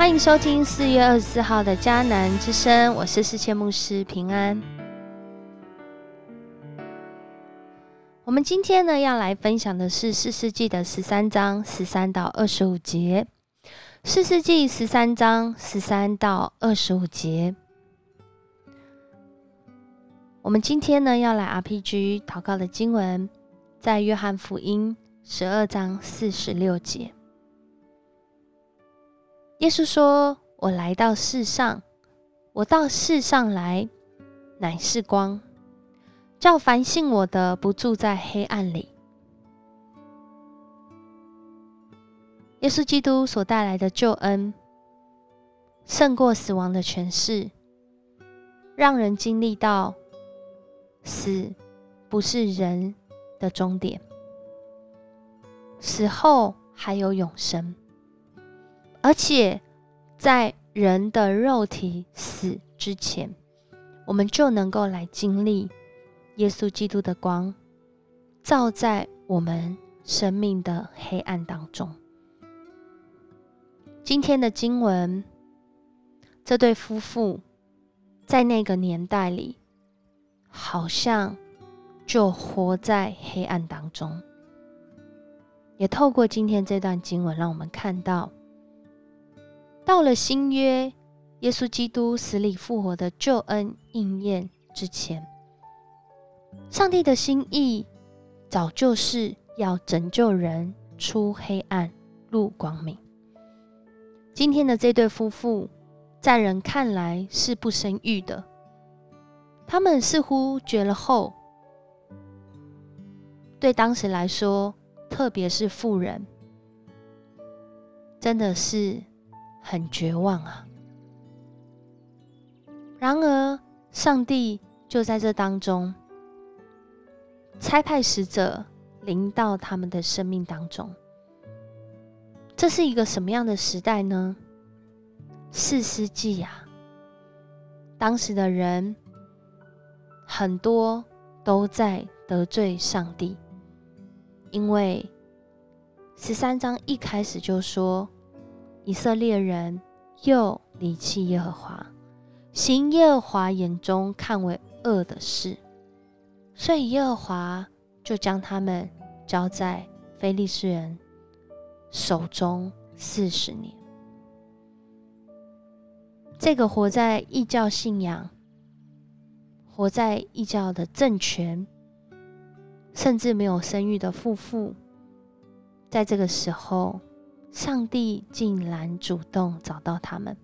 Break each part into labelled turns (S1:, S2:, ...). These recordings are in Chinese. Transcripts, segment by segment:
S1: 欢迎收听四月二十四号的迦南之声，我是世界牧师平安。我们今天呢要来分享的是四世纪的十三章十三到二十五节。四世纪十三章十三到二十五节，我们今天呢要来 RPG 祷告的经文，在约翰福音十二章四十六节。耶稣说：“我来到世上，我到世上来，乃是光，叫凡信我的不住在黑暗里。”耶稣基督所带来的救恩，胜过死亡的权势，让人经历到死不是人的终点，死后还有永生。而且，在人的肉体死之前，我们就能够来经历耶稣基督的光，照在我们生命的黑暗当中。今天的经文，这对夫妇在那个年代里，好像就活在黑暗当中。也透过今天这段经文，让我们看到。到了新约，耶稣基督死里复活的救恩应验之前，上帝的心意早就是要拯救人出黑暗入光明。今天的这对夫妇，在人看来是不生育的，他们似乎绝了后。对当时来说，特别是妇人，真的是。很绝望啊！然而，上帝就在这当中差派使者临到他们的生命当中。这是一个什么样的时代呢？四世纪啊！当时的人很多都在得罪上帝，因为十三章一开始就说。以色列人又离弃耶和华，行耶和华眼中看为恶的事，所以耶和华就将他们交在非利士人手中四十年。这个活在异教信仰、活在异教的政权，甚至没有生育的夫妇，在这个时候。上帝竟然主动找到他们。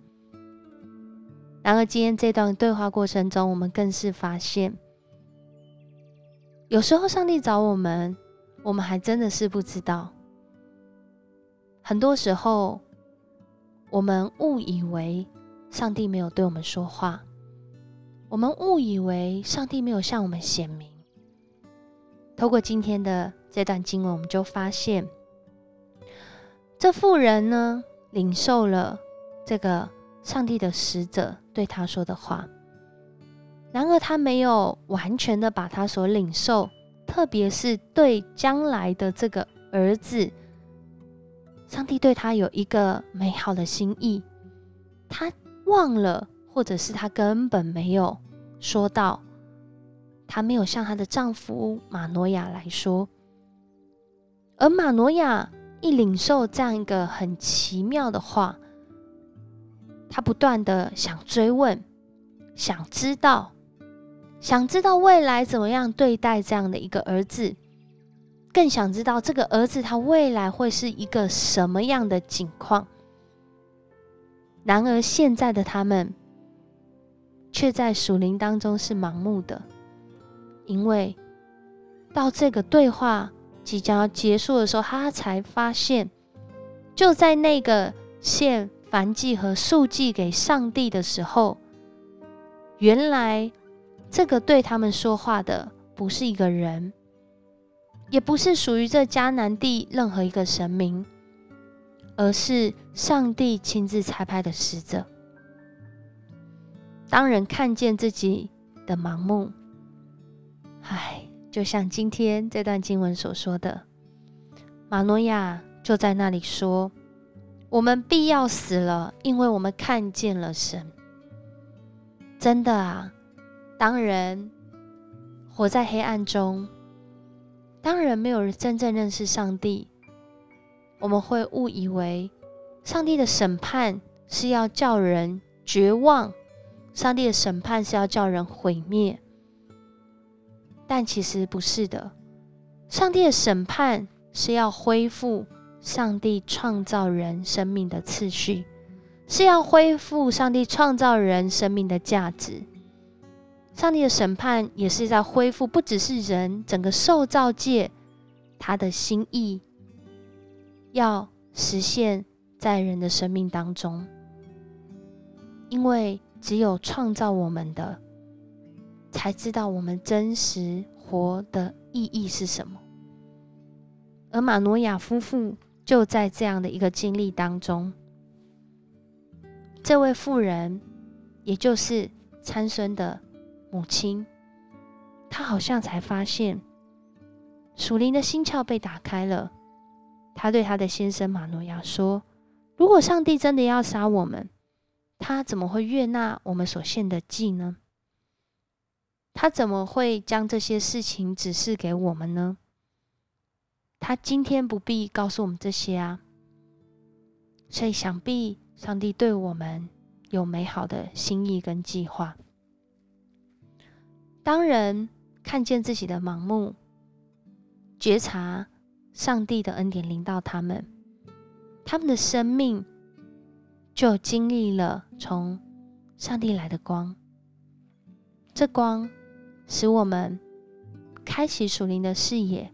S1: 然而，今天这段对话过程中，我们更是发现，有时候上帝找我们，我们还真的是不知道。很多时候，我们误以为上帝没有对我们说话，我们误以为上帝没有向我们显明。透过今天的这段经文，我们就发现。这妇人呢，领受了这个上帝的使者对他说的话，然而他没有完全的把他所领受，特别是对将来的这个儿子，上帝对他有一个美好的心意，他忘了，或者是他根本没有说到，他没有向他的丈夫马诺亚来说，而马诺亚。一领受这样一个很奇妙的话，他不断的想追问，想知道，想知道未来怎么样对待这样的一个儿子，更想知道这个儿子他未来会是一个什么样的境况。然而现在的他们，却在属灵当中是盲目的，因为到这个对话。即将要结束的时候，他才发现，就在那个献燔祭和素祭给上帝的时候，原来这个对他们说话的不是一个人，也不是属于这迦南地任何一个神明，而是上帝亲自差派的使者。当人看见自己的盲目，唉。就像今天这段经文所说的，马诺亚就在那里说：“我们必要死了，因为我们看见了神。真的啊，当人活在黑暗中，当人没有真正认识上帝，我们会误以为上帝的审判是要叫人绝望，上帝的审判是要叫人毁灭。但其实不是的，上帝的审判是要恢复。上帝创造人生命的次序，是要恢复上帝创造人生命的价值。上帝的审判也是在恢复，不只是人整个受造界，他的心意要实现在人的生命当中。因为只有创造我们的，才知道我们真实活的意义是什么。而马诺亚夫妇。就在这样的一个经历当中，这位妇人，也就是参孙的母亲，她好像才发现属灵的心窍被打开了。她对她的先生马诺亚说：“如果上帝真的要杀我们，他怎么会悦纳我们所献的祭呢？他怎么会将这些事情指示给我们呢？”他今天不必告诉我们这些啊，所以想必上帝对我们有美好的心意跟计划。当人看见自己的盲目，觉察上帝的恩典临到他们，他们的生命就经历了从上帝来的光。这光使我们开启属灵的视野。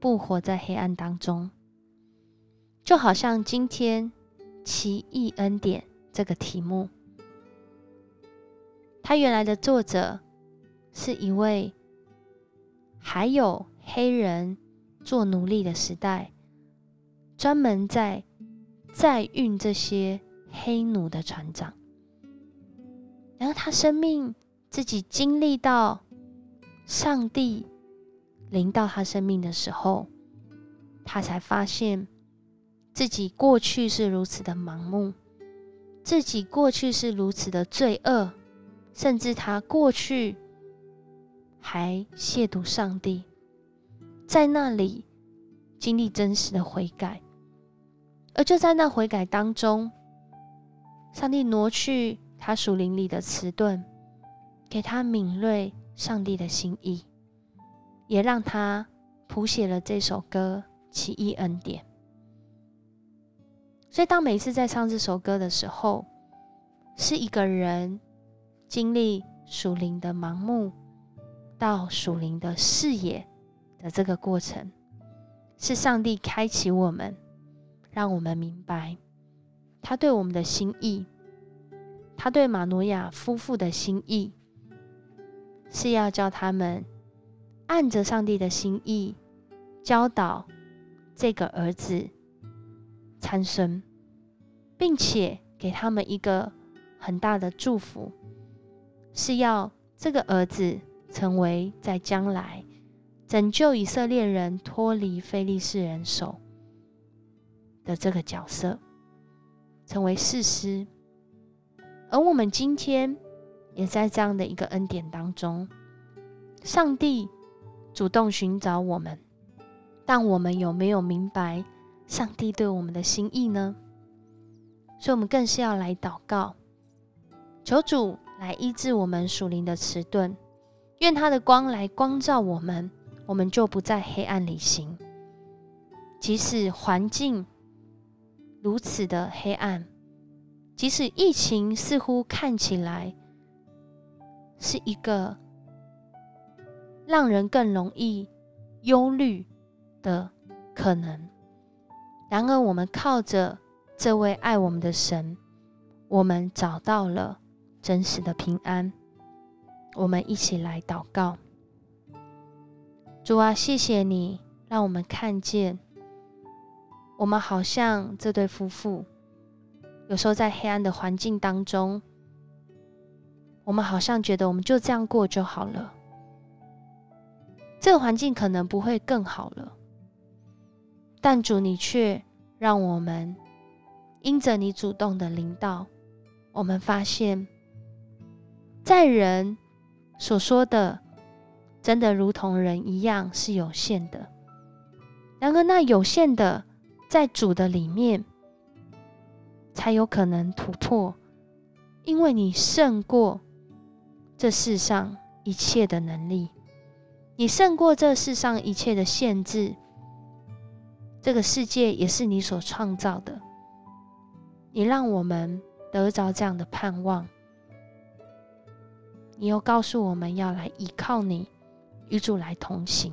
S1: 不活在黑暗当中，就好像今天“奇异恩典”这个题目，它原来的作者是一位还有黑人做奴隶的时代，专门在载运这些黑奴的船长。然后他生命自己经历到上帝。临到他生命的时候，他才发现自己过去是如此的盲目，自己过去是如此的罪恶，甚至他过去还亵渎上帝，在那里经历真实的悔改，而就在那悔改当中，上帝挪去他属灵里的迟钝，给他敏锐上帝的心意。也让他谱写了这首歌《奇异恩典》。所以，当每一次在唱这首歌的时候，是一个人经历属灵的盲目到属灵的视野的这个过程，是上帝开启我们，让我们明白他对我们的心意，他对马诺亚夫妇的心意，是要叫他们。按着上帝的心意教导这个儿子参孙，并且给他们一个很大的祝福，是要这个儿子成为在将来拯救以色列人脱离非利士人手的这个角色，成为事师。而我们今天也在这样的一个恩典当中，上帝。主动寻找我们，但我们有没有明白上帝对我们的心意呢？所以，我们更是要来祷告，求主来医治我们属灵的迟钝，愿他的光来光照我们，我们就不在黑暗里行。即使环境如此的黑暗，即使疫情似乎看起来是一个。让人更容易忧虑的可能。然而，我们靠着这位爱我们的神，我们找到了真实的平安。我们一起来祷告：主啊，谢谢你，让我们看见，我们好像这对夫妇，有时候在黑暗的环境当中，我们好像觉得我们就这样过就好了。这个环境可能不会更好了，但主，你却让我们因着你主动的领导，我们发现，在人所说的，真的如同人一样是有限的。然而，那有限的，在主的里面，才有可能突破，因为你胜过这世上一切的能力，你胜过这世上一切的限制。这个世界也是你所创造的。你让我们得着这样的盼望，你又告诉我们要来依靠你，与主来同行。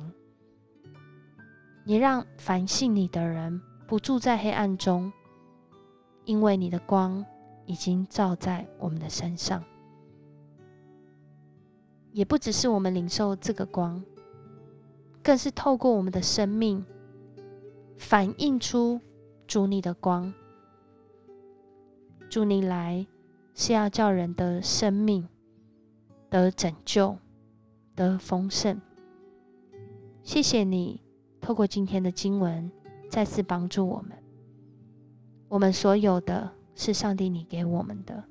S1: 你让凡信你的人不住在黑暗中，因为你的光已经照在我们的身上。也不只是我们领受这个光，更是透过我们的生命反映出主你的光。主你来是要叫人的生命得拯救、得丰盛。谢谢你透过今天的经文再次帮助我们。我们所有的是上帝你给我们的，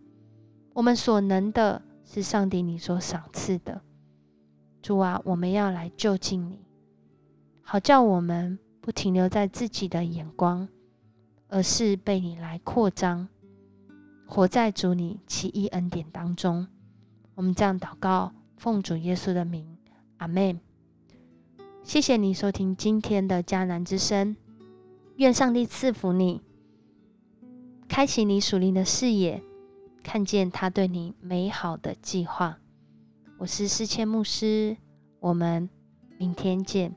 S1: 我们所能的是上帝你所赏赐的。主啊，我们要来就近你，好叫我们不停留在自己的眼光，而是被你来扩张。活在主你奇异恩典当中，我们这样祷告，奉主耶稣的名，阿门。谢谢你收听今天的迦南之声，愿上帝赐福你，开启你属灵的视野，看见他对你美好的计划。我是思谦牧师，我们明天见。